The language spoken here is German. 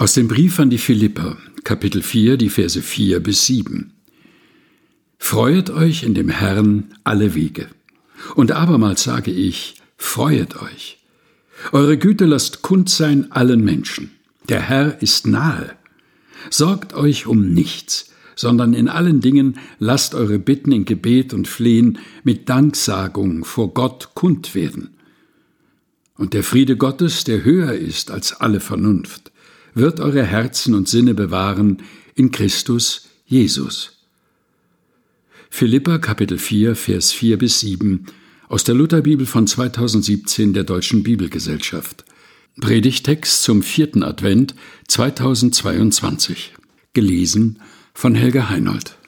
Aus dem Brief an die Philipper, Kapitel 4, die Verse 4 bis 7. Freuet euch in dem Herrn alle Wege. Und abermals sage ich, freuet euch. Eure Güte lasst kund sein allen Menschen. Der Herr ist nahe. Sorgt euch um nichts, sondern in allen Dingen lasst eure Bitten in Gebet und Flehen mit Danksagung vor Gott kund werden. Und der Friede Gottes, der höher ist als alle Vernunft, wird eure Herzen und Sinne bewahren in Christus Jesus. Philippa Kapitel 4 Vers 4 bis 7 aus der Lutherbibel von 2017 der Deutschen Bibelgesellschaft. Predigtext zum vierten Advent 2022. Gelesen von Helga Heinold.